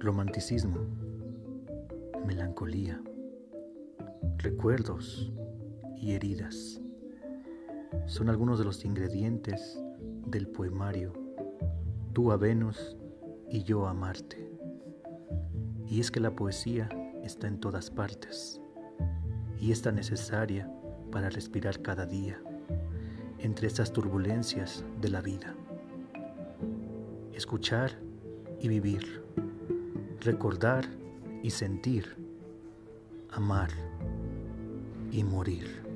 romanticismo, melancolía, recuerdos y heridas son algunos de los ingredientes del poemario Tú a Venus y yo a Marte. Y es que la poesía está en todas partes y es tan necesaria para respirar cada día entre estas turbulencias de la vida. Escuchar y vivir, recordar y sentir, amar y morir.